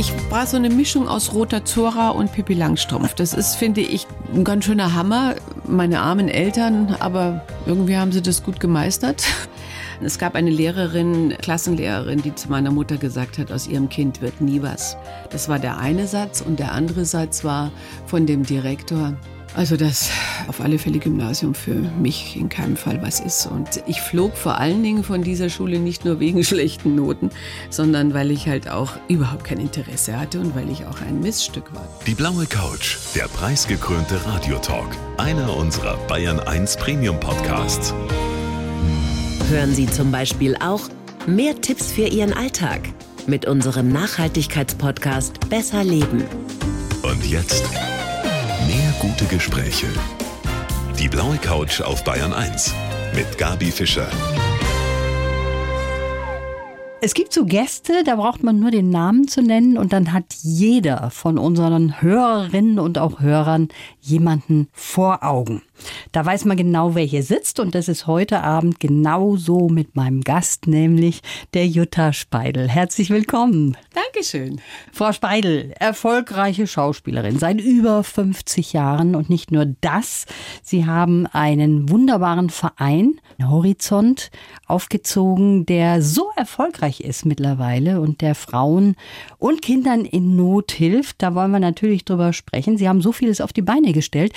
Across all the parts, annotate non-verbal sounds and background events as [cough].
Ich war so eine Mischung aus Roter Zora und Pippi Langstrumpf. Das ist, finde ich, ein ganz schöner Hammer. Meine armen Eltern, aber irgendwie haben sie das gut gemeistert. Es gab eine Lehrerin, Klassenlehrerin, die zu meiner Mutter gesagt hat, aus ihrem Kind wird nie was. Das war der eine Satz und der andere Satz war von dem Direktor, also das auf alle Fälle Gymnasium für mich in keinem Fall was ist. Und ich flog vor allen Dingen von dieser Schule nicht nur wegen [laughs] schlechten Noten, sondern weil ich halt auch überhaupt kein Interesse hatte und weil ich auch ein Missstück war. Die blaue Couch, der preisgekrönte Radiotalk, einer unserer Bayern 1 Premium Podcasts. Hören Sie zum Beispiel auch mehr Tipps für Ihren Alltag mit unserem Nachhaltigkeitspodcast Besser Leben. Und jetzt gute Gespräche. Die blaue Couch auf Bayern 1 mit Gabi Fischer. Es gibt so Gäste, da braucht man nur den Namen zu nennen und dann hat jeder von unseren Hörerinnen und auch Hörern jemanden vor Augen. Da weiß man genau, wer hier sitzt und das ist heute Abend genauso mit meinem Gast, nämlich der Jutta Speidel. Herzlich willkommen. Dankeschön. Frau Speidel, erfolgreiche Schauspielerin seit über 50 Jahren und nicht nur das, Sie haben einen wunderbaren Verein, Horizont, aufgezogen, der so erfolgreich ist mittlerweile und der Frauen und Kindern in Not hilft. Da wollen wir natürlich drüber sprechen. Sie haben so vieles auf die Beine gestellt.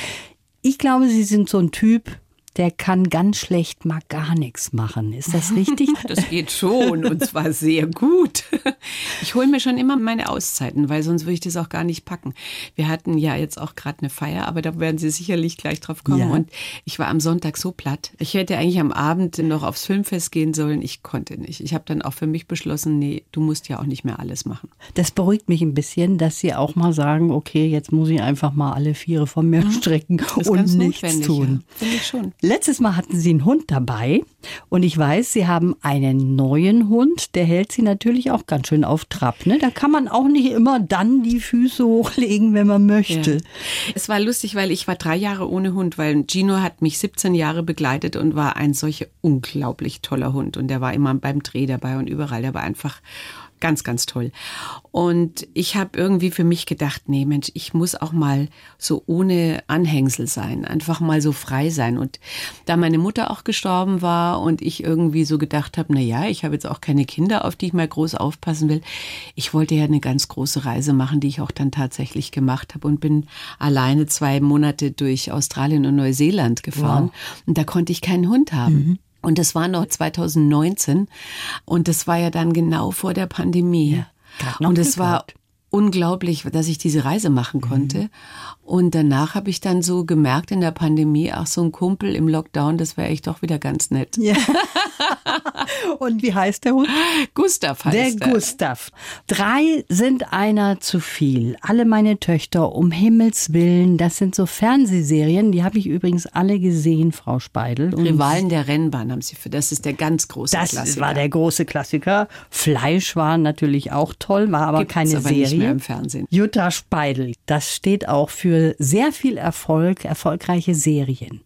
Ich glaube, Sie sind so ein Typ, der kann ganz schlecht mal gar nichts machen. Ist das [laughs] richtig? Das geht schon und zwar sehr gut. Ich hole mir schon immer meine Auszeiten, weil sonst würde ich das auch gar nicht packen. Wir hatten ja jetzt auch gerade eine Feier, aber da werden Sie sicherlich gleich drauf kommen. Ja. Und ich war am Sonntag so platt. Ich hätte eigentlich am Abend noch aufs Filmfest gehen sollen. Ich konnte nicht. Ich habe dann auch für mich beschlossen, nee, du musst ja auch nicht mehr alles machen. Das beruhigt mich ein bisschen, dass Sie auch mal sagen, okay, jetzt muss ich einfach mal alle Viere von mir mhm. [laughs] strecken und nichts tun. Ja. Finde ich schon. Letztes Mal hatten Sie einen Hund dabei und ich weiß, Sie haben einen neuen Hund, der hält Sie natürlich auch ganz schön auf Trab. Ne? Da kann man auch nicht immer dann die Füße [laughs] hochlegen, wenn man möchte. Ja. Es war lustig, weil ich war drei Jahre ohne Hund, weil Gino hat mich 17 Jahre begleitet und war ein solcher unglaublich toller Hund und der war immer beim Dreh dabei und überall. Der war einfach Ganz, ganz toll. Und ich habe irgendwie für mich gedacht, nee, Mensch, ich muss auch mal so ohne Anhängsel sein, einfach mal so frei sein. Und da meine Mutter auch gestorben war und ich irgendwie so gedacht habe, na ja, ich habe jetzt auch keine Kinder, auf die ich mal groß aufpassen will. Ich wollte ja eine ganz große Reise machen, die ich auch dann tatsächlich gemacht habe und bin alleine zwei Monate durch Australien und Neuseeland gefahren. Wow. Und da konnte ich keinen Hund haben. Mhm. Und das war noch 2019 und das war ja dann genau vor der Pandemie. Ja, und es war unglaublich, dass ich diese Reise machen konnte. Mhm. Und danach habe ich dann so gemerkt in der Pandemie, ach, so ein Kumpel im Lockdown, das wäre echt doch wieder ganz nett. Ja. [laughs] Und wie heißt der Hund? Gustav heißt der. Der Gustav. Drei sind einer zu viel. Alle meine Töchter, um Himmels Willen, das sind so Fernsehserien, die habe ich übrigens alle gesehen, Frau Speidel. Und Rivalen der Rennbahn haben Sie für, das ist der ganz große das Klassiker. Das war der große Klassiker. Fleisch war natürlich auch toll, war aber Gibt's keine aber Serie. Nicht mehr im Fernsehen. Jutta Speidel, das steht auch für sehr viel Erfolg, erfolgreiche Serien.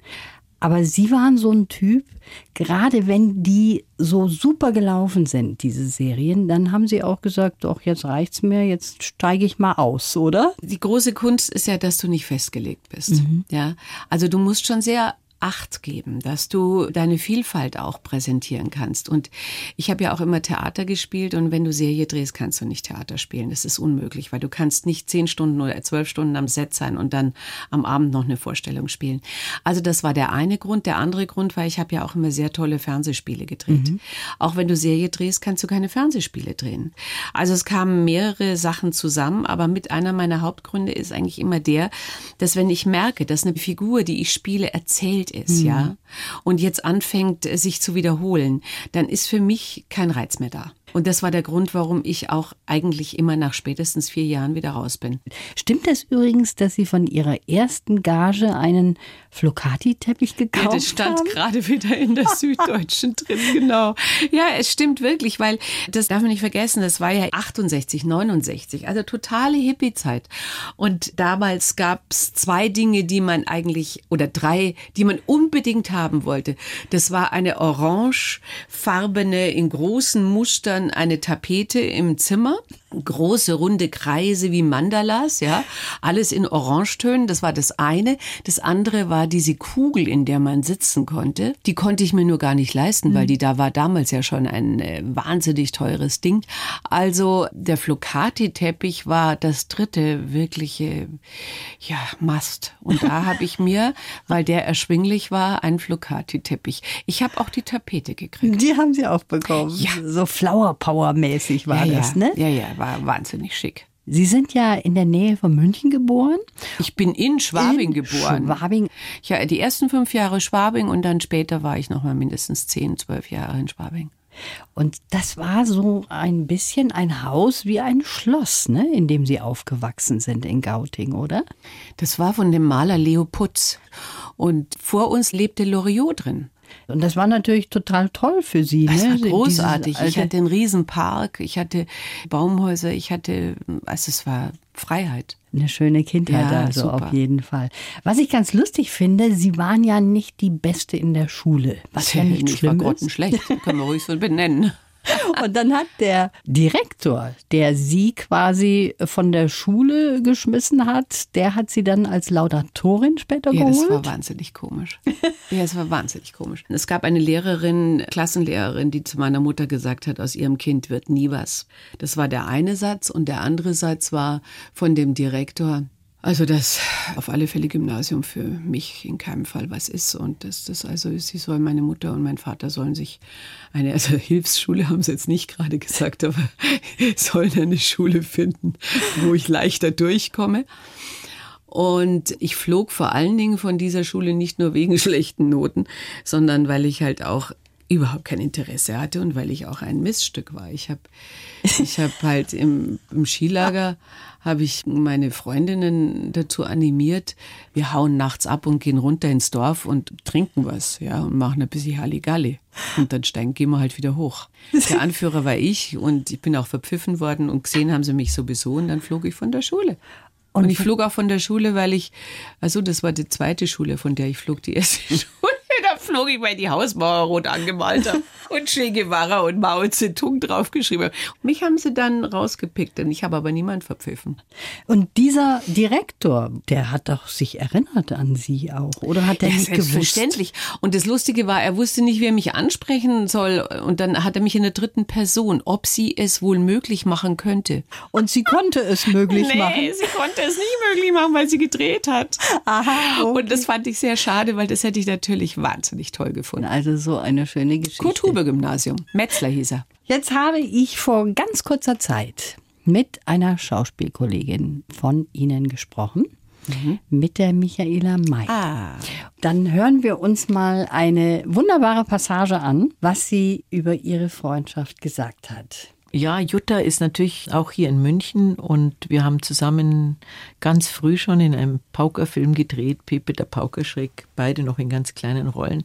Aber Sie waren so ein Typ, gerade wenn die so super gelaufen sind, diese Serien, dann haben Sie auch gesagt, doch, jetzt reicht's mir, jetzt steige ich mal aus, oder? Die große Kunst ist ja, dass du nicht festgelegt bist. Mhm. Ja. Also du musst schon sehr Acht geben, dass du deine Vielfalt auch präsentieren kannst. Und ich habe ja auch immer Theater gespielt und wenn du Serie drehst, kannst du nicht Theater spielen. Das ist unmöglich, weil du kannst nicht zehn Stunden oder zwölf Stunden am Set sein und dann am Abend noch eine Vorstellung spielen. Also das war der eine Grund. Der andere Grund war, ich habe ja auch immer sehr tolle Fernsehspiele gedreht. Mhm. Auch wenn du Serie drehst, kannst du keine Fernsehspiele drehen. Also es kamen mehrere Sachen zusammen, aber mit einer meiner Hauptgründe ist eigentlich immer der, dass wenn ich merke, dass eine Figur, die ich spiele, erzählt alt ist, mhm. ja, und jetzt anfängt, sich zu wiederholen, dann ist für mich kein Reiz mehr da. Und das war der Grund, warum ich auch eigentlich immer nach spätestens vier Jahren wieder raus bin. Stimmt es übrigens, dass Sie von Ihrer ersten Gage einen Flocati-Teppich gekauft haben? Ja, das stand haben? gerade wieder in der [laughs] Süddeutschen drin, genau. Ja, es stimmt wirklich, weil das darf man nicht vergessen, das war ja 68, 69, also totale Hippie-Zeit. Und damals gab es zwei Dinge, die man eigentlich, oder drei, die man unbedingt haben wollte. Das war eine orangefarbene, in großen Mustern eine Tapete im Zimmer große runde Kreise wie Mandalas, ja, alles in Orangetönen, das war das eine. Das andere war diese Kugel, in der man sitzen konnte. Die konnte ich mir nur gar nicht leisten, weil die da war damals ja schon ein äh, wahnsinnig teures Ding. Also der Flocati-Teppich war das dritte wirkliche, ja, Mast. Und da habe ich mir, [laughs] weil der erschwinglich war, einen Flocati-Teppich. Ich habe auch die Tapete gekriegt. Die haben Sie auch bekommen. Ja. So Flower Power mäßig war ja, das, ja. ne? Ja, ja, war wahnsinnig schick. Sie sind ja in der Nähe von München geboren. Ich bin in Schwabing In geboren. Schwabing. Ja, die ersten fünf Jahre Schwabing und dann später war ich noch mal mindestens zehn, zwölf Jahre in Schwabing. Und das war so ein bisschen ein Haus wie ein Schloss, ne, in dem Sie aufgewachsen sind in Gauting, oder? Das war von dem Maler Leo Putz. Und vor uns lebte Loriot drin. Und das war natürlich total toll für Sie. Das ne? war großartig. Ich hatte einen Riesenpark, ich hatte Baumhäuser, ich hatte, also es war Freiheit. Eine schöne Kindheit Ja, also super. auf jeden Fall. Was ich ganz lustig finde, Sie waren ja nicht die Beste in der Schule. Was ja nicht ich war schlimm ist. grottenschlecht, können wir ruhig so benennen. [laughs] Und dann hat der Direktor, der Sie quasi von der Schule geschmissen hat, der hat Sie dann als Laudatorin später Ja, das war geholt. wahnsinnig komisch. Ja, es war wahnsinnig komisch. Es gab eine Lehrerin, Klassenlehrerin, die zu meiner Mutter gesagt hat, aus ihrem Kind wird nie was. Das war der eine Satz und der andere Satz war von dem Direktor, also das auf alle Fälle Gymnasium für mich in keinem Fall was ist und dass das also sie soll meine Mutter und mein Vater sollen sich eine also [laughs] Hilfsschule haben sie jetzt nicht gerade gesagt, aber [laughs] sollen eine Schule finden, wo ich leichter durchkomme. Und ich flog vor allen Dingen von dieser Schule nicht nur wegen [laughs] schlechten Noten, sondern weil ich halt auch überhaupt kein Interesse hatte und weil ich auch ein Missstück war. Ich habe ich hab [laughs] halt im, im Skilager habe ich meine Freundinnen dazu animiert, wir hauen nachts ab und gehen runter ins Dorf und trinken was, ja, und machen ein bisschen Halligalli. Und dann steigen, gehen wir halt wieder hoch. Der Anführer war ich und ich bin auch verpfiffen worden und gesehen haben sie mich sowieso und dann flog ich von der Schule. Und, ich flog auch von der Schule, weil ich, also das war die zweite Schule, von der ich flog, die erste [laughs] Schule, flog ich, weil die Hausmauer rot angemalt habe [laughs] und Che Guevara und Mao Zedong draufgeschrieben habe. Mich haben sie dann rausgepickt, denn ich habe aber niemand verpfiffen. Und dieser Direktor, der hat doch sich erinnert an Sie auch, oder hat er Ja, nicht gewusst? selbstverständlich. Und das Lustige war, er wusste nicht, wie er mich ansprechen soll. Und dann hat er mich in der dritten Person, ob sie es wohl möglich machen könnte. Und sie konnte es möglich machen. sie konnte es nicht möglich machen, weil sie gedreht hat. Aha, okay. Und das fand ich sehr schade, weil das hätte ich natürlich wahnsinnig toll gefunden. Also so eine schöne Geschichte. Kurt-Huber-Gymnasium. Metzler hieß er. Jetzt habe ich vor ganz kurzer Zeit mit einer Schauspielkollegin von Ihnen gesprochen, mit der Michaela May. Ah. Dann hören wir uns mal eine wunderbare Passage an, was sie über ihre Freundschaft gesagt hat. Ja, Jutta ist natürlich auch hier in München und wir haben zusammen ganz früh schon in einem Paukerfilm gedreht, Pepe der Paukerschreck, beide noch in ganz kleinen Rollen.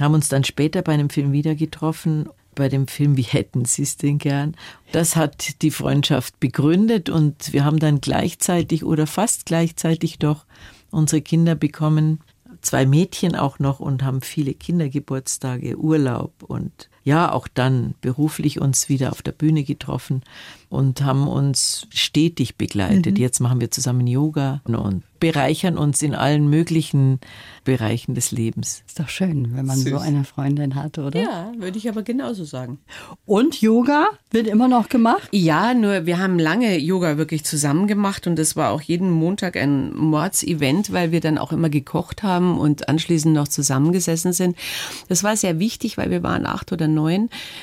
Haben uns dann später bei einem Film wieder getroffen, bei dem Film Wie hätten Sie es denn gern? Das hat die Freundschaft begründet und wir haben dann gleichzeitig oder fast gleichzeitig doch unsere Kinder bekommen, zwei Mädchen auch noch und haben viele Kindergeburtstage, Urlaub und ja, auch dann beruflich uns wieder auf der Bühne getroffen und haben uns stetig begleitet. Jetzt machen wir zusammen Yoga und bereichern uns in allen möglichen Bereichen des Lebens. Ist doch schön, wenn man so eine Freundin hat, oder? Ja, würde ich aber genauso sagen. Und Yoga wird immer noch gemacht? Ja, nur wir haben lange Yoga wirklich zusammen gemacht und das war auch jeden Montag ein Mordsevent, weil wir dann auch immer gekocht haben und anschließend noch zusammengesessen sind. Das war sehr wichtig, weil wir waren acht oder neun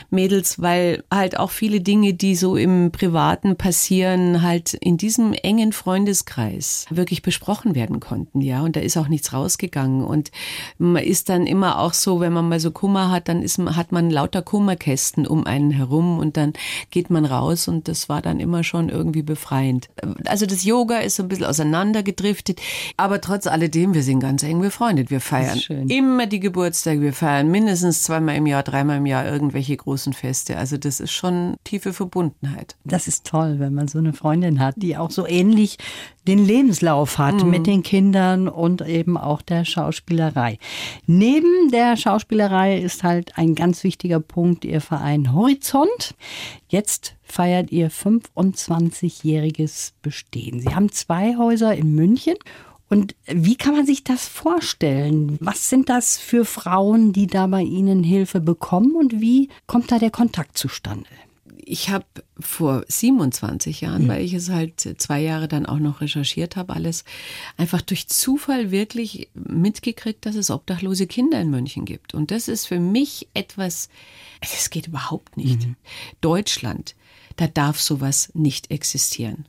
Mädels, weil halt auch viele Dinge, die so im Privaten passieren, halt in diesem engen Freundeskreis wirklich besprochen werden konnten, ja. Und da ist auch nichts rausgegangen und man ist dann immer auch so, wenn man mal so Kummer hat, dann ist, hat man lauter Kummerkästen um einen herum und dann geht man raus und das war dann immer schon irgendwie befreiend. Also das Yoga ist so ein bisschen auseinandergedriftet, aber trotz alledem, wir sind ganz eng befreundet. Wir feiern immer die Geburtstage, wir feiern mindestens zweimal im Jahr, dreimal im Jahr Jahr irgendwelche großen Feste. Also das ist schon tiefe Verbundenheit. Das ist toll, wenn man so eine Freundin hat, die auch so ähnlich den Lebenslauf hat mhm. mit den Kindern und eben auch der Schauspielerei. Neben der Schauspielerei ist halt ein ganz wichtiger Punkt Ihr Verein Horizont. Jetzt feiert ihr 25-jähriges Bestehen. Sie haben zwei Häuser in München und wie kann man sich das vorstellen? Was sind das für Frauen, die da bei Ihnen Hilfe bekommen und wie kommt da der Kontakt zustande? Ich habe vor 27 Jahren, mhm. weil ich es halt zwei Jahre dann auch noch recherchiert habe, alles einfach durch Zufall wirklich mitgekriegt, dass es obdachlose Kinder in München gibt. Und das ist für mich etwas, das geht überhaupt nicht. Mhm. Deutschland, da darf sowas nicht existieren.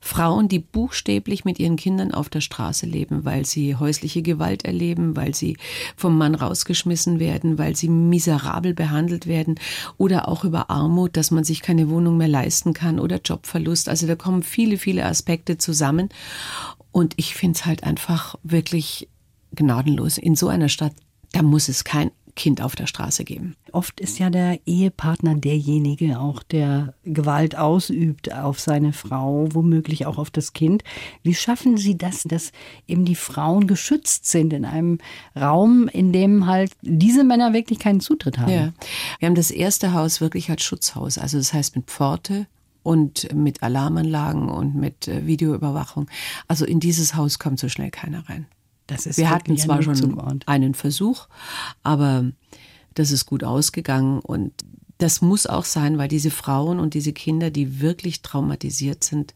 Frauen, die buchstäblich mit ihren Kindern auf der Straße leben, weil sie häusliche Gewalt erleben, weil sie vom Mann rausgeschmissen werden, weil sie miserabel behandelt werden oder auch über Armut, dass man sich keine Wohnung mehr leisten kann oder Jobverlust. Also da kommen viele, viele Aspekte zusammen. Und ich finde es halt einfach wirklich gnadenlos. In so einer Stadt, da muss es kein Kind auf der Straße geben. Oft ist ja der Ehepartner derjenige auch, der Gewalt ausübt auf seine Frau, womöglich auch auf das Kind. Wie schaffen Sie das, dass eben die Frauen geschützt sind in einem Raum, in dem halt diese Männer wirklich keinen Zutritt haben? Ja. Wir haben das erste Haus wirklich als Schutzhaus, also das heißt mit Pforte, und mit Alarmanlagen und mit äh, Videoüberwachung. Also in dieses Haus kommt so schnell keiner rein. Wir hatten zwar schon einen Versuch, aber das ist gut ausgegangen und das muss auch sein, weil diese Frauen und diese Kinder, die wirklich traumatisiert sind,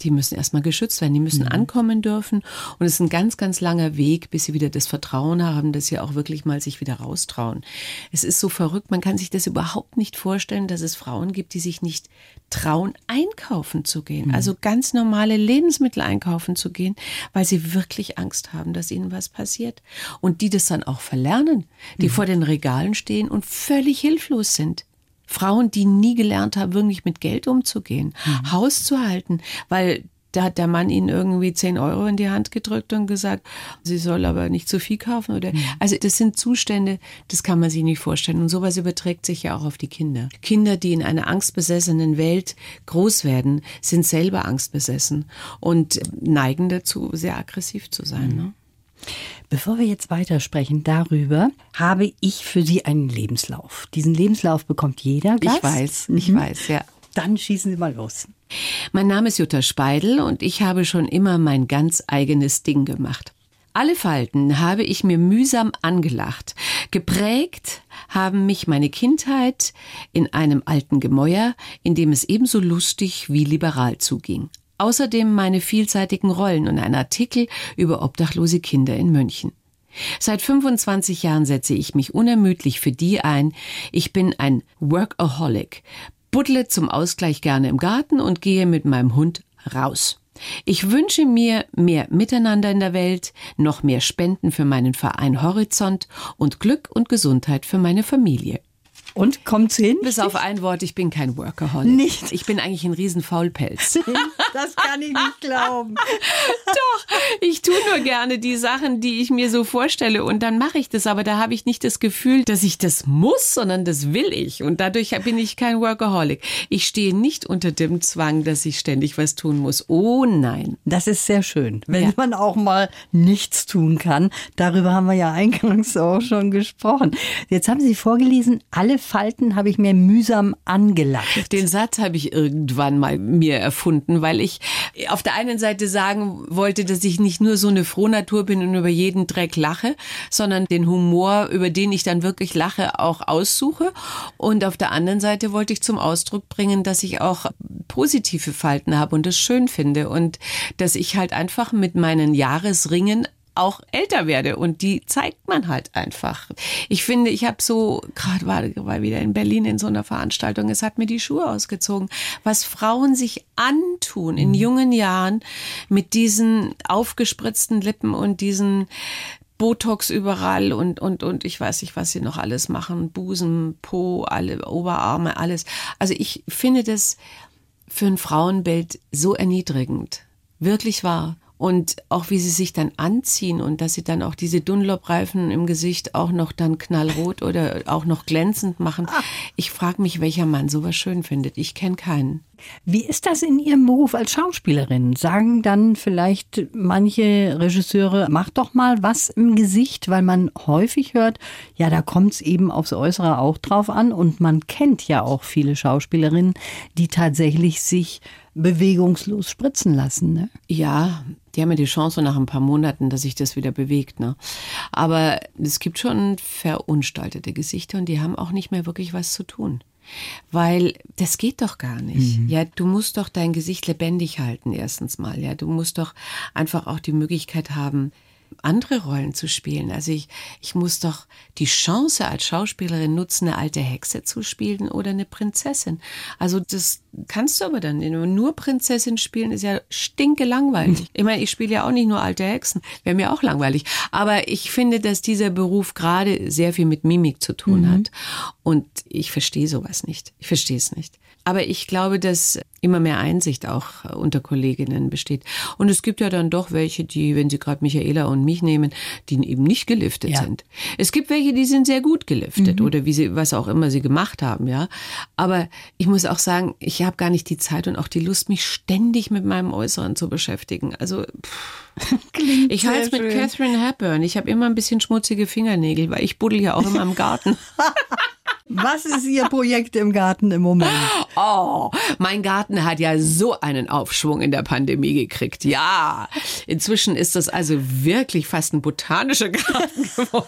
die müssen erstmal geschützt werden, die müssen mhm. ankommen dürfen. Und es ist ein ganz, ganz langer Weg, bis sie wieder das Vertrauen haben, dass sie auch wirklich mal sich wieder raustrauen. Es ist so verrückt, man kann sich das überhaupt nicht vorstellen, dass es Frauen gibt, die sich nicht trauen, einkaufen zu gehen. Mhm. Also ganz normale Lebensmittel einkaufen zu gehen, weil sie wirklich Angst haben, dass ihnen was passiert. Und die das dann auch verlernen, die mhm. vor den Regalen stehen und völlig hilflos sind. Frauen, die nie gelernt haben, wirklich mit Geld umzugehen, mhm. Haus zu halten, weil da hat der Mann ihnen irgendwie 10 Euro in die Hand gedrückt und gesagt, sie soll aber nicht zu viel kaufen oder, mhm. also das sind Zustände, das kann man sich nicht vorstellen. Und sowas überträgt sich ja auch auf die Kinder. Kinder, die in einer angstbesessenen Welt groß werden, sind selber angstbesessen und neigen dazu, sehr aggressiv zu sein. Mhm. Ne? Bevor wir jetzt weitersprechen darüber, habe ich für Sie einen Lebenslauf. Diesen Lebenslauf bekommt jeder Gast. Ich weiß, ich mhm. weiß, ja. Dann schießen Sie mal los. Mein Name ist Jutta Speidel und ich habe schon immer mein ganz eigenes Ding gemacht. Alle Falten habe ich mir mühsam angelacht. Geprägt haben mich meine Kindheit in einem alten Gemäuer, in dem es ebenso lustig wie liberal zuging. Außerdem meine vielseitigen Rollen und ein Artikel über obdachlose Kinder in München. Seit 25 Jahren setze ich mich unermüdlich für die ein. Ich bin ein Workaholic, buddle zum Ausgleich gerne im Garten und gehe mit meinem Hund raus. Ich wünsche mir mehr Miteinander in der Welt, noch mehr Spenden für meinen Verein Horizont und Glück und Gesundheit für meine Familie. Und kommt's hin? Bis auf ein Wort, ich bin kein Workaholic. Nicht. Ich bin eigentlich ein Riesenfaulpelz. [laughs] das kann ich nicht glauben. [laughs] Doch, ich tue nur gerne die Sachen, die ich mir so vorstelle und dann mache ich das, aber da habe ich nicht das Gefühl, dass ich das muss, sondern das will ich und dadurch bin ich kein Workaholic. Ich stehe nicht unter dem Zwang, dass ich ständig was tun muss. Oh nein. Das ist sehr schön, wenn ja. man auch mal nichts tun kann. Darüber haben wir ja eingangs auch schon gesprochen. Jetzt haben Sie vorgelesen, alle Falten habe ich mir mühsam angelacht. Den Satz habe ich irgendwann mal mir erfunden, weil ich auf der einen Seite sagen wollte, dass ich nicht nur so eine Frohnatur bin und über jeden Dreck lache, sondern den Humor, über den ich dann wirklich lache, auch aussuche. Und auf der anderen Seite wollte ich zum Ausdruck bringen, dass ich auch positive Falten habe und das schön finde und dass ich halt einfach mit meinen Jahresringen auch älter werde und die zeigt man halt einfach. Ich finde, ich habe so gerade war, war wieder in Berlin in so einer Veranstaltung, es hat mir die Schuhe ausgezogen, was Frauen sich antun in mhm. jungen Jahren mit diesen aufgespritzten Lippen und diesen Botox überall und, und, und ich weiß nicht, was sie noch alles machen. Busen, Po, alle Oberarme, alles. Also ich finde das für ein Frauenbild so erniedrigend. Wirklich wahr. Und auch wie sie sich dann anziehen und dass sie dann auch diese Dunlop-Reifen im Gesicht auch noch dann knallrot oder auch noch glänzend machen. Ich frage mich, welcher Mann sowas schön findet. Ich kenne keinen. Wie ist das in Ihrem Beruf als Schauspielerin? Sagen dann vielleicht manche Regisseure, mach doch mal was im Gesicht, weil man häufig hört, ja, da kommt es eben aufs Äußere auch drauf an und man kennt ja auch viele Schauspielerinnen, die tatsächlich sich bewegungslos spritzen lassen. Ne? Ja, die haben ja die Chance nach ein paar Monaten, dass sich das wieder bewegt. Ne? Aber es gibt schon verunstaltete Gesichter und die haben auch nicht mehr wirklich was zu tun. Weil das geht doch gar nicht. Mhm. Ja, du musst doch dein Gesicht lebendig halten, erstens mal. Ja, du musst doch einfach auch die Möglichkeit haben, andere Rollen zu spielen. Also ich, ich muss doch die Chance als Schauspielerin nutzen, eine alte Hexe zu spielen oder eine Prinzessin. Also das kannst du aber dann nur Prinzessin spielen, ist ja stinke langweilig. Ich meine, ich spiele ja auch nicht nur alte Hexen, wäre mir auch langweilig. Aber ich finde, dass dieser Beruf gerade sehr viel mit Mimik zu tun mhm. hat. Und ich verstehe sowas nicht. Ich verstehe es nicht. Aber ich glaube, dass immer mehr Einsicht auch unter Kolleginnen besteht. Und es gibt ja dann doch welche, die, wenn Sie gerade Michaela und mich nehmen, die eben nicht geliftet ja. sind. Es gibt welche, die sind sehr gut geliftet mhm. oder wie sie, was auch immer sie gemacht haben, ja. Aber ich muss auch sagen, ich habe gar nicht die Zeit und auch die Lust, mich ständig mit meinem Äußeren zu beschäftigen. Also pff. [laughs] ich halte es mit Catherine Hepburn. Ich habe immer ein bisschen schmutzige Fingernägel, weil ich buddel ja auch immer im Garten. [laughs] Was ist Ihr Projekt im Garten im Moment? Oh, mein Garten hat ja so einen Aufschwung in der Pandemie gekriegt. Ja, inzwischen ist das also wirklich fast ein botanischer Garten [laughs] geworden.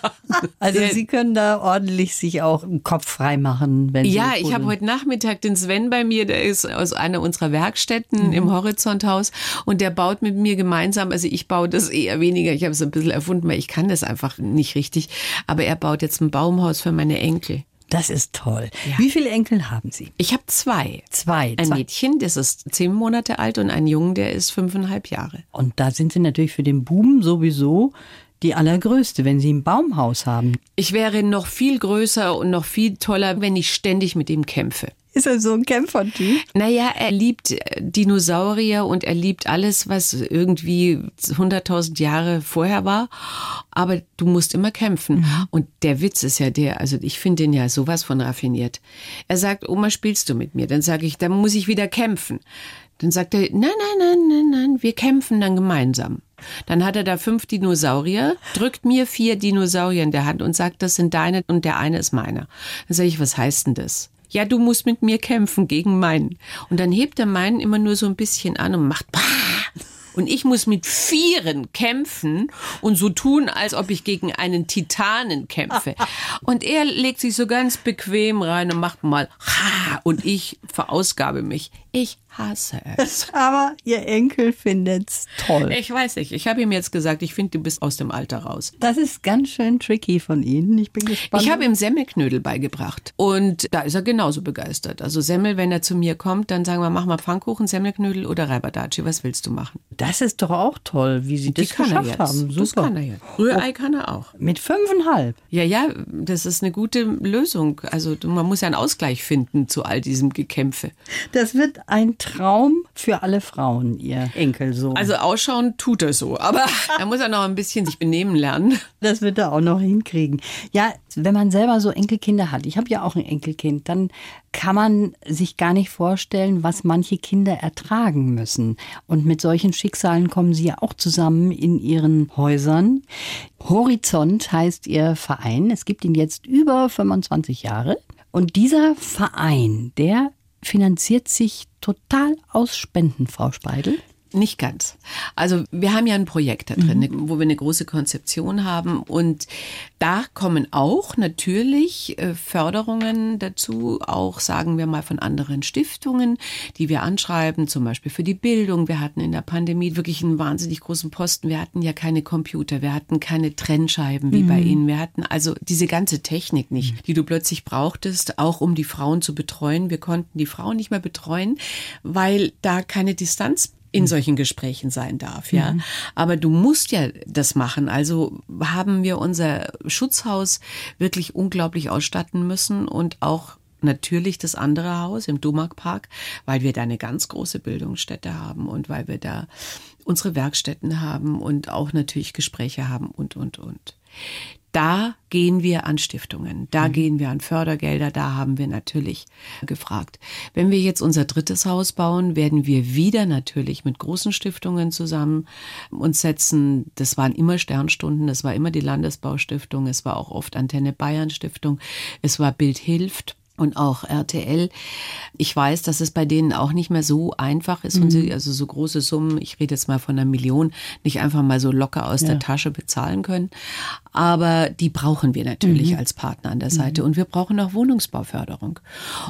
Also Sie können da ordentlich sich auch einen Kopf frei machen, wenn Sie Ja, ich habe heute Nachmittag den Sven bei mir, der ist aus einer unserer Werkstätten mhm. im Horizonthaus und der baut mit mir gemeinsam, also ich baue das eher weniger, ich habe es ein bisschen erfunden, weil ich kann das einfach nicht richtig, aber er baut jetzt ein Baumhaus für meine Enkel. Das ist toll. Ja. Wie viele Enkel haben Sie? Ich habe zwei. Zwei. Ein zwei. Mädchen, das ist zehn Monate alt und ein Jungen, der ist fünfeinhalb Jahre. Und da sind Sie natürlich für den Buben sowieso die allergrößte, wenn Sie ein Baumhaus haben. Ich wäre noch viel größer und noch viel toller, wenn ich ständig mit ihm kämpfe. Ist er so ein Kämpfertyp? Naja, er liebt äh, Dinosaurier und er liebt alles, was irgendwie 100.000 Jahre vorher war. Aber du musst immer kämpfen. Mhm. Und der Witz ist ja der, also ich finde ihn ja sowas von raffiniert. Er sagt, Oma, spielst du mit mir? Dann sage ich, dann muss ich wieder kämpfen. Dann sagt er, nein, nein, nein, nein, nein, wir kämpfen dann gemeinsam. Dann hat er da fünf Dinosaurier, drückt mir vier Dinosaurier in der Hand und sagt, das sind deine und der eine ist meiner. Dann sage ich, was heißt denn das? Ja, du musst mit mir kämpfen gegen meinen. Und dann hebt er meinen immer nur so ein bisschen an und macht, Pah! und ich muss mit Vieren kämpfen und so tun, als ob ich gegen einen Titanen kämpfe. [laughs] Und er legt sich so ganz bequem rein und macht mal und ich verausgabe mich. Ich hasse es. [laughs] Aber Ihr Enkel findet's toll. Ich weiß nicht. Ich habe ihm jetzt gesagt, ich finde, du bist aus dem Alter raus. Das ist ganz schön tricky von Ihnen. Ich bin gespannt. Ich habe ihm Semmelknödel beigebracht und da ist er genauso begeistert. Also Semmel, wenn er zu mir kommt, dann sagen wir, mach mal Pfannkuchen, Semmelknödel oder Reibadaci. Was willst du machen? Das ist doch auch toll, wie Sie das geschafft haben. Super. Das kann er jetzt. Rührei kann er auch. Mit fünfeinhalb? Ja, ja, das ist eine gute Lösung. Also man muss ja einen Ausgleich finden zu all diesem Gekämpfe. Das wird ein Traum für alle Frauen, ihr Enkelsohn. Also ausschauen tut er so, aber [laughs] er muss ja noch ein bisschen sich benehmen lernen. Das wird er auch noch hinkriegen. Ja, wenn man selber so Enkelkinder hat, ich habe ja auch ein Enkelkind, dann kann man sich gar nicht vorstellen, was manche Kinder ertragen müssen. Und mit solchen Schicksalen kommen sie ja auch zusammen in ihren Häusern. Horizont heißt ihr Verein. Es gibt ihn jetzt über 25 Jahre. Und dieser Verein, der finanziert sich total aus Spenden, Frau Speidel? Nicht ganz. Also wir haben ja ein Projekt da drin, mhm. wo wir eine große Konzeption haben und da kommen auch natürlich äh, Förderungen dazu, auch sagen wir mal von anderen Stiftungen, die wir anschreiben, zum Beispiel für die Bildung. Wir hatten in der Pandemie wirklich einen wahnsinnig großen Posten. Wir hatten ja keine Computer, wir hatten keine Trennscheiben wie mhm. bei Ihnen. Wir hatten also diese ganze Technik nicht, mhm. die du plötzlich brauchtest, auch um die Frauen zu betreuen. Wir konnten die Frauen nicht mehr betreuen, weil da keine Distanz in solchen Gesprächen sein darf, ja. Mhm. Aber du musst ja das machen. Also haben wir unser Schutzhaus wirklich unglaublich ausstatten müssen und auch natürlich das andere Haus im Domarkpark, weil wir da eine ganz große Bildungsstätte haben und weil wir da unsere Werkstätten haben und auch natürlich Gespräche haben und, und, und. Da gehen wir an Stiftungen, da mhm. gehen wir an Fördergelder, da haben wir natürlich gefragt. Wenn wir jetzt unser drittes Haus bauen, werden wir wieder natürlich mit großen Stiftungen zusammen uns setzen. Das waren immer Sternstunden, das war immer die Landesbaustiftung, es war auch oft Antenne Bayern Stiftung, es war Bild hilft und auch RTL. Ich weiß, dass es bei denen auch nicht mehr so einfach ist, mhm. und sie also so große Summen, ich rede jetzt mal von einer Million, nicht einfach mal so locker aus ja. der Tasche bezahlen können. Aber die brauchen wir natürlich mhm. als Partner an der Seite. Mhm. Und wir brauchen auch Wohnungsbauförderung.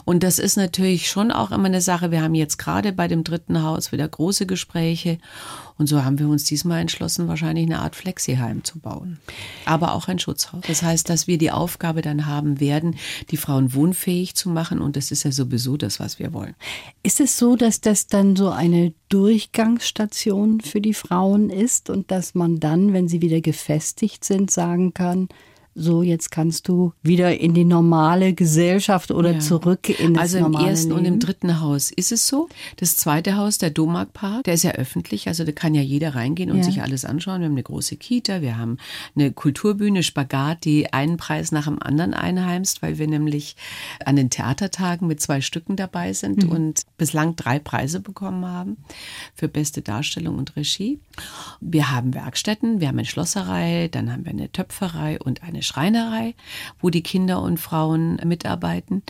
Und das ist natürlich schon auch immer eine Sache. Wir haben jetzt gerade bei dem dritten Haus wieder große Gespräche. Und so haben wir uns diesmal entschlossen, wahrscheinlich eine Art Flexiheim zu bauen. Aber auch ein Schutzhaus. Das heißt, dass wir die Aufgabe dann haben werden, die Frauen wohnfähig zu machen. Und das ist ja sowieso das, was wir wollen. Ist es so, dass das dann so eine Durchgangsstation für die Frauen ist und dass man dann, wenn sie wieder gefestigt sind, sagen kann, so jetzt kannst du wieder in die normale Gesellschaft oder ja. zurück in das also normale Also im ersten Leben. und im dritten Haus ist es so. Das zweite Haus, der Domarkpark, der ist ja öffentlich, also da kann ja jeder reingehen und ja. sich alles anschauen. Wir haben eine große Kita, wir haben eine Kulturbühne, Spagat, die einen Preis nach dem anderen einheimst, weil wir nämlich an den Theatertagen mit zwei Stücken dabei sind mhm. und bislang drei Preise bekommen haben für beste Darstellung und Regie. Wir haben Werkstätten, wir haben eine Schlosserei, dann haben wir eine Töpferei und eine Schreinerei, wo die Kinder und Frauen mitarbeiten.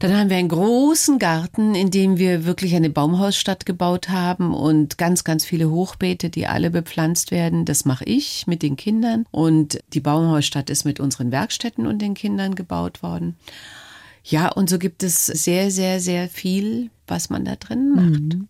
Dann haben wir einen großen Garten, in dem wir wirklich eine Baumhausstadt gebaut haben und ganz, ganz viele Hochbeete, die alle bepflanzt werden. Das mache ich mit den Kindern. Und die Baumhausstadt ist mit unseren Werkstätten und den Kindern gebaut worden. Ja, und so gibt es sehr, sehr, sehr viel, was man da drin macht. Mhm.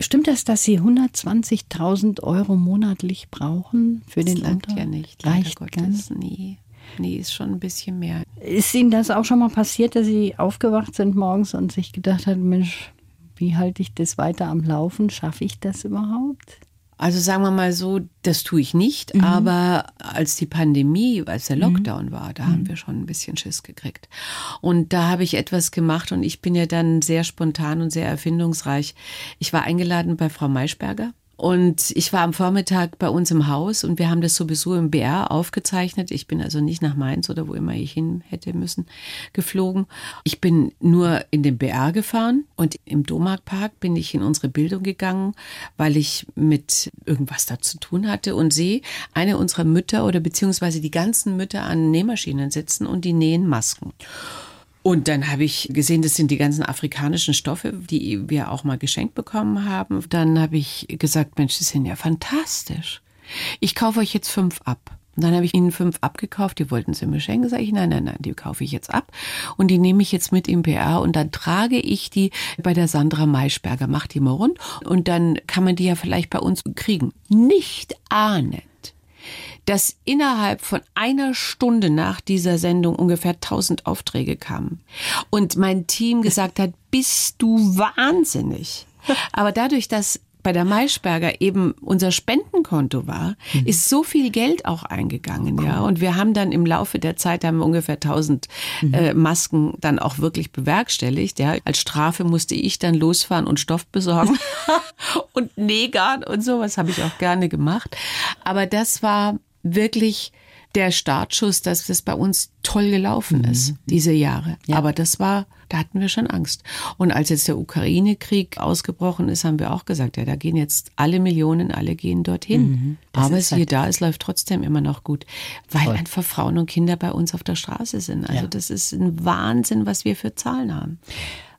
Stimmt das, dass Sie 120.000 Euro monatlich brauchen für das den langt ja nicht. Reicht Gottes nie. Nee, ist schon ein bisschen mehr. Ist Ihnen das auch schon mal passiert, dass Sie aufgewacht sind morgens und sich gedacht haben, Mensch, wie halte ich das weiter am Laufen? Schaffe ich das überhaupt? Also sagen wir mal so, das tue ich nicht, mhm. aber als die Pandemie, als der mhm. Lockdown mhm. war, da mhm. haben wir schon ein bisschen Schiss gekriegt. Und da habe ich etwas gemacht und ich bin ja dann sehr spontan und sehr erfindungsreich. Ich war eingeladen bei Frau Maischberger und ich war am Vormittag bei uns im Haus und wir haben das sowieso im BR aufgezeichnet. Ich bin also nicht nach Mainz oder wo immer ich hin hätte müssen geflogen. Ich bin nur in den BR gefahren und im Domarkpark bin ich in unsere Bildung gegangen, weil ich mit irgendwas da zu tun hatte und sehe eine unserer Mütter oder beziehungsweise die ganzen Mütter an Nähmaschinen sitzen und die nähen Masken. Und dann habe ich gesehen, das sind die ganzen afrikanischen Stoffe, die wir auch mal geschenkt bekommen haben. Dann habe ich gesagt, Mensch, die sind ja fantastisch. Ich kaufe euch jetzt fünf ab. Und dann habe ich ihnen fünf abgekauft, die wollten sie mir schenken. Sag ich, nein, nein, nein, die kaufe ich jetzt ab. Und die nehme ich jetzt mit im PR und dann trage ich die bei der Sandra Maischberger, mach die mal rund. Und dann kann man die ja vielleicht bei uns kriegen. Nicht ahnend dass innerhalb von einer Stunde nach dieser Sendung ungefähr 1000 Aufträge kamen. Und mein Team gesagt hat, bist du wahnsinnig. Aber dadurch, dass bei der Maischberger eben unser Spendenkonto war, mhm. ist so viel Geld auch eingegangen, ja. Und wir haben dann im Laufe der Zeit haben wir ungefähr 1000 mhm. äh, Masken dann auch wirklich bewerkstelligt, ja. Als Strafe musste ich dann losfahren und Stoff besorgen [laughs] und Nägern und sowas habe ich auch gerne gemacht. Aber das war wirklich der Startschuss, dass das bei uns toll gelaufen mhm. ist, diese Jahre. Ja. Aber das war, da hatten wir schon Angst. Und als jetzt der Ukraine-Krieg ausgebrochen ist, haben wir auch gesagt, ja, da gehen jetzt alle Millionen, alle gehen dorthin. Mhm. Aber siehe halt da, es läuft trotzdem immer noch gut, weil toll. einfach Frauen und Kinder bei uns auf der Straße sind. Also ja. das ist ein Wahnsinn, was wir für Zahlen haben.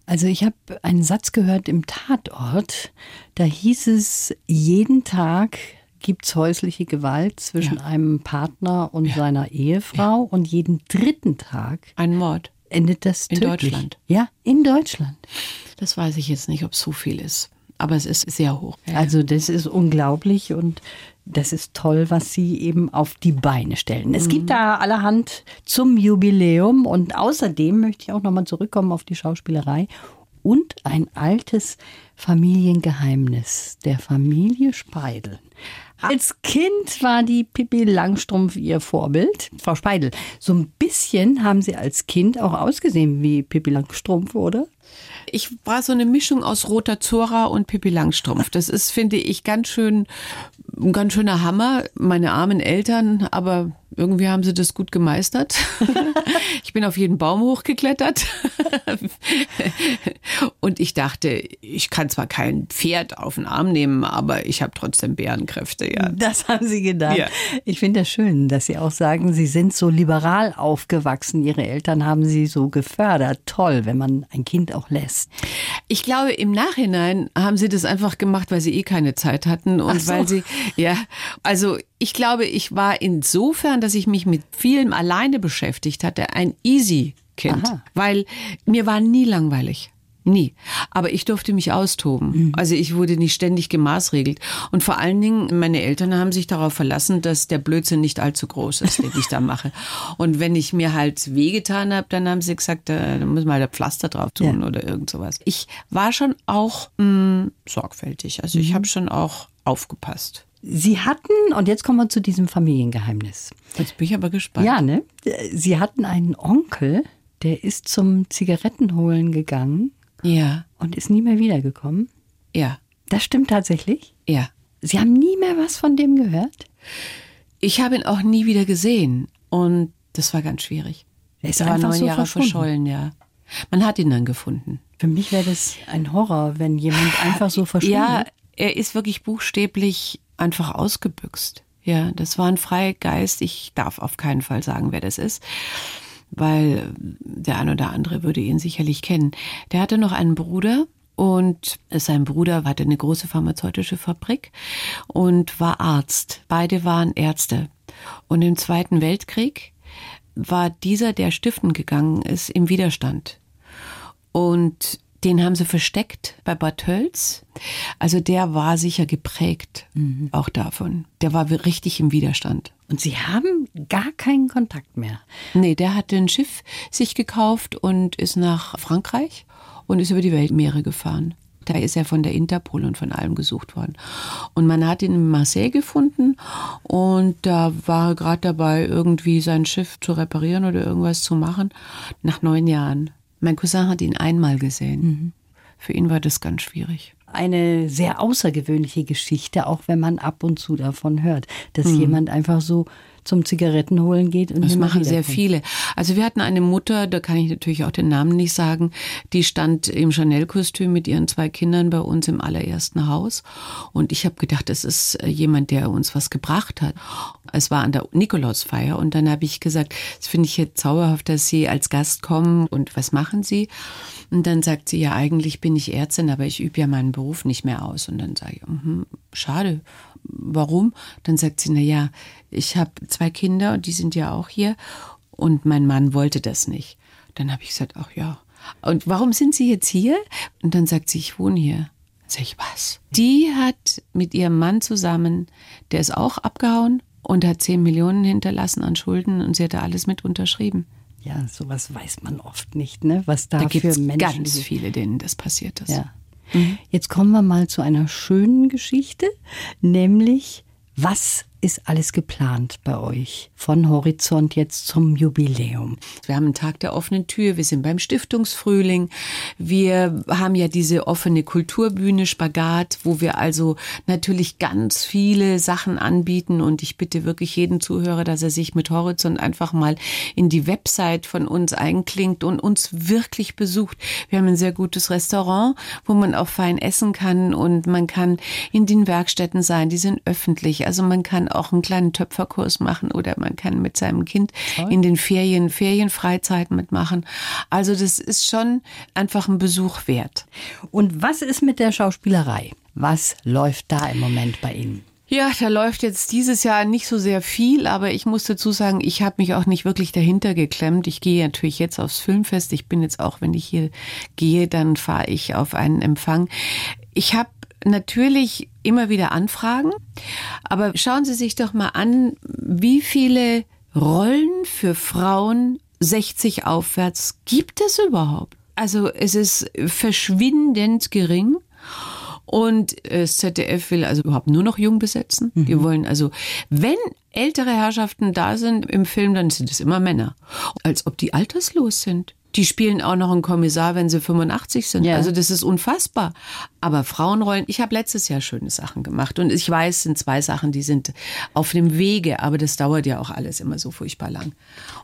Also ich habe einen Satz gehört im Tatort, da hieß es jeden Tag gibt es häusliche Gewalt zwischen ja. einem Partner und ja. seiner Ehefrau ja. und jeden dritten Tag ein Mord endet das in tödlich. Deutschland. Ja, in Deutschland. Das weiß ich jetzt nicht, ob es so viel ist, aber es ist sehr hoch. Also das ist unglaublich und das ist toll, was Sie eben auf die Beine stellen. Es mhm. gibt da allerhand zum Jubiläum und außerdem möchte ich auch nochmal zurückkommen auf die Schauspielerei und ein altes Familiengeheimnis der Familie Speidel Als Kind war die Pippi Langstrumpf ihr Vorbild. Frau Speidel, so ein bisschen haben Sie als Kind auch ausgesehen wie Pippi Langstrumpf, oder? Ich war so eine Mischung aus Roter Zora und Pippi Langstrumpf. Das ist, finde ich, ganz schön, ein ganz schöner Hammer. Meine armen Eltern, aber irgendwie haben sie das gut gemeistert. [laughs] ich bin auf jeden Baum hochgeklettert. Und ich dachte, ich kann zwar kein Pferd auf den Arm nehmen, aber ich habe trotzdem Bärenkräfte, ja. Das haben Sie gedacht. Ja. Ich finde das schön, dass Sie auch sagen, Sie sind so liberal aufgewachsen. Ihre Eltern haben Sie so gefördert. Toll, wenn man ein Kind auch lässt. Ich glaube, im Nachhinein haben sie das einfach gemacht, weil sie eh keine Zeit hatten und so. weil sie, ja, also ich glaube, ich war insofern, dass ich mich mit vielem alleine beschäftigt hatte, ein easy Kind, Aha. weil mir war nie langweilig. Nie. Aber ich durfte mich austoben. Also ich wurde nicht ständig gemaßregelt. Und vor allen Dingen, meine Eltern haben sich darauf verlassen, dass der Blödsinn nicht allzu groß ist, den ich da mache. [laughs] Und wenn ich mir halt wehgetan habe, dann haben sie gesagt, äh, da muss man halt ein Pflaster drauf tun Ja. oder irgend sowas. Ich war schon auch mh, sorgfältig. Also ich habe schon auch aufgepasst. Sie hatten, und jetzt kommen wir zu diesem Familiengeheimnis. Jetzt bin ich aber gespannt. Ja, ne? Sie hatten einen Onkel, der ist zum Zigarettenholen gegangen Ja, und ist nie mehr wiedergekommen. ja, Das stimmt tatsächlich. ja. Sie haben nie mehr was von dem gehört? Ich habe ihn auch nie wieder gesehen. Und das war ganz schwierig. Er ist war einfach neun so Jahre verschollen, ja. Man hat ihn dann gefunden. Für mich wäre das ein Horror, wenn jemand einfach so verschwindet. Ja, er ist wirklich buchstäblich einfach ausgebüxt. Ja, das war ein freier Geist. Ich darf auf keinen Fall sagen, wer das ist, weil der ein oder andere würde ihn sicherlich kennen. Der hatte noch einen Bruder und sein Bruder hatte eine große pharmazeutische Fabrik und war Arzt. Beide waren Ärzte. Und im Zweiten Weltkrieg war dieser, der stiften gegangen ist, im Widerstand. Und den haben sie versteckt bei Bad Tölz. Also der war sicher geprägt, auch davon. Der war richtig im Widerstand. Und Sie haben gar keinen Kontakt mehr. Nee, der hatte ein Schiff sich gekauft und ist nach Frankreich und ist über die Weltmeere gefahren. Da ist er von der Interpol und von allem gesucht worden. Und man hat ihn in Marseille gefunden und da war er gerade dabei, irgendwie sein Schiff zu reparieren oder irgendwas zu machen, nach neun Jahren. Mein Cousin hat ihn einmal gesehen. Für ihn war das ganz schwierig. Eine sehr außergewöhnliche Geschichte, auch wenn man ab und zu davon hört, dass jemand einfach so zum Zigarettenholen geht und Das machen sehr viele. Also wir hatten eine Mutter, da kann ich natürlich auch den Namen nicht sagen, die stand im Chanel-Kostüm mit ihren zwei Kindern bei uns im allerersten Haus. Und ich habe gedacht, das ist äh, jemand, der uns was gebracht hat. Es war an der Nikolausfeier und dann habe ich gesagt, das finde ich jetzt zauberhaft, dass Sie als Gast kommen und was machen Sie? Und dann sagt sie, ja, eigentlich bin ich Ärztin, aber ich übe ja meinen Beruf nicht mehr aus. Und dann sage ich, mhm, schade. Warum? Dann sagt sie, na ja, ich habe zwei Kinder und die sind ja auch hier und mein Mann wollte das nicht. Dann habe ich gesagt, ach ja. Und warum sind Sie jetzt hier? Und dann sagt sie, ich wohne hier. Dann sage ich, was? Die hat mit ihrem Mann zusammen, der ist auch abgehauen und hat 10 Millionen hinterlassen an Schulden und sie hat da alles mit unterschrieben. Ja, sowas weiß man oft nicht, ne? Was da, Da für Menschen ganz viele, denen das passiert ist. Ja. Jetzt kommen wir mal zu einer schönen Geschichte, nämlich was ist alles geplant bei euch? Von Horizont jetzt zum Jubiläum? Wir haben einen Tag der offenen Tür, wir sind beim Stiftungsfrühling, wir haben ja diese offene Kulturbühne Spagat, wo wir also natürlich ganz viele Sachen anbieten. Und ich bitte wirklich jeden Zuhörer, dass er sich mit Horizont einfach mal in die Website von uns einklingt und uns wirklich besucht. Wir haben ein sehr gutes Restaurant, wo man auch fein essen kann. Und man kann in den Werkstätten sein, die sind öffentlich, also man kann auch einen kleinen Töpferkurs machen oder man kann mit seinem Kind in den Ferien Ferienfreizeiten mitmachen. Also das ist schon einfach ein Besuch wert. Und was ist mit der Schauspielerei? Was läuft da im Moment bei Ihnen? Ja, da läuft jetzt dieses Jahr nicht so sehr viel, aber ich muss dazu sagen, ich habe mich auch nicht wirklich dahinter geklemmt. Ich gehe natürlich jetzt aufs Filmfest. Ich bin jetzt auch, wenn ich hier gehe, dann fahre ich auf einen Empfang. Ich habe natürlich immer wieder Anfragen, aber schauen Sie sich doch mal an, wie viele Rollen für Frauen 60 aufwärts gibt es überhaupt? Also es ist verschwindend gering. Und äh, das ZDF will also überhaupt nur noch jung besetzen. Mhm. Die wollen also, wenn ältere Herrschaften da sind im Film, dann sind es immer Männer. Als ob die alterslos sind. Die spielen auch noch einen Kommissar, wenn sie 85 sind. Ja. Also das ist unfassbar. Aber Frauenrollen, ich habe letztes Jahr schöne Sachen gemacht. Und ich weiß, es sind zwei Sachen, die sind auf dem Wege, aber das dauert ja auch alles immer so furchtbar lang.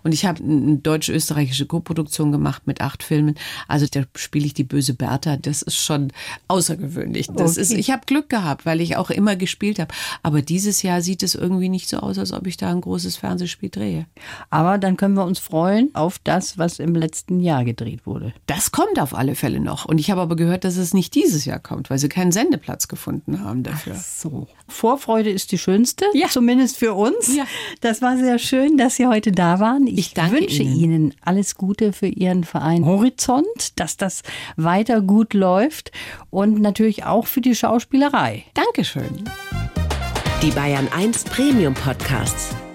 Und ich habe eine deutsch-österreichische Koproduktion gemacht mit acht Filmen. Also da spiele ich die böse Bertha. Das ist schon außergewöhnlich. Das Okay. ist, ich habe Glück gehabt, weil ich auch immer gespielt habe. Aber dieses Jahr sieht es irgendwie nicht so aus, als ob ich da ein großes Fernsehspiel drehe. Aber dann können wir uns freuen auf das, was im letzten Jahr gedreht wurde. Das kommt auf alle Fälle noch. Und ich habe aber gehört, dass es nicht dieses Jahr kommt, weil sie keinen Sendeplatz gefunden haben dafür. So. Vorfreude ist die schönste, Ja. zumindest für uns. Ja. Das war sehr schön, dass Sie heute da waren. Ich, Ich danke wünsche Ihnen. Ihnen alles Gute für Ihren Verein Horizont, dass das weiter gut läuft und natürlich auch für die Schauspielerei. Dankeschön. Die Bayern 1 Premium Podcasts.